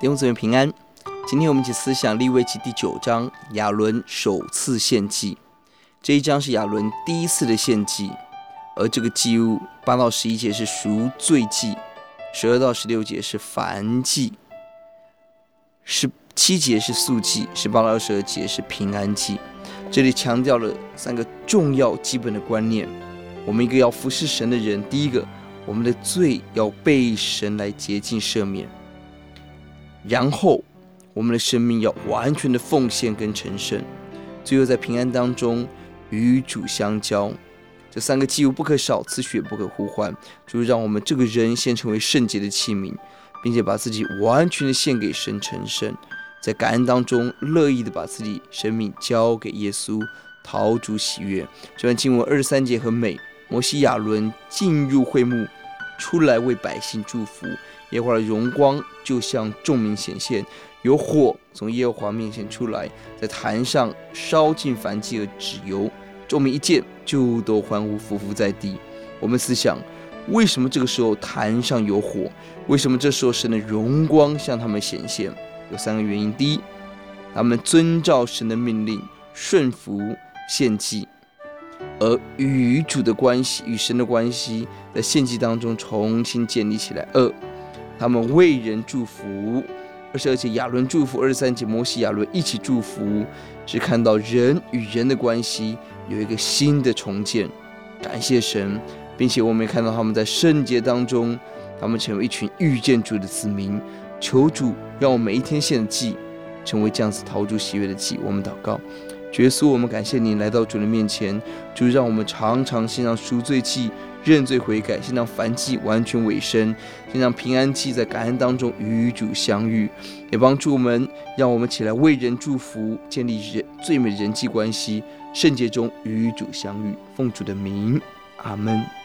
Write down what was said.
弟兄姊妹平安，今天我们一起思想利未记第九章亚伦首次献祭。这一章是亚伦第一次的献祭，而这个祭物八到十一节是赎罪祭，十二到十六节是燔祭，十七节是素祭，十八到二十二节是平安祭。这里强调了三个重要基本的观念：我们一个要服侍神的人，第一个，我们的罪要被神来洁净赦免。然后，我们的生命要完全的奉献跟成圣，最后在平安当中与主相交。这三个祭物不可少，此血不可互换，就是让我们这个人先成为圣洁的器皿，并且把自己完全的献给神成圣，在感恩当中乐意的把自己生命交给耶稣，讨主喜悦。这段经文二十三节很美，摩西亚伦进入会幕，出来为百姓祝福。耶和华的荣光就向众民显现，有火从耶和华面前出来，在坛上烧尽燔祭和脂油，众民一见就都欢呼，俯伏在地。我们思想，为什么这个时候坛上有火？为什么这时候神的荣光向他们显现？有三个原因：第一，他们遵照神的命令，顺服献祭，而与主的关系、与神的关系，在献祭当中重新建立起来；二。他们为人祝福，二十二节亚伦祝福，二十三节摩西亚伦一起祝福，只看到人与人的关系有一个新的重建，感谢神，并且我们也看到他们在圣洁当中，他们成为一群遇见主的子民，求主让我每一天献祭成为这样子陶主喜悦的祭，我们祷告。耶稣，我们感谢你来到主的面前，就让我们常常先让赎罪祭、认罪悔改，先让燔祭完全尾声，先让平安祭，在感恩当中与主相遇，也帮助我们，让我们起来为人祝福，建立人最美人际关系，圣洁中与主相遇。奉主的名，阿门。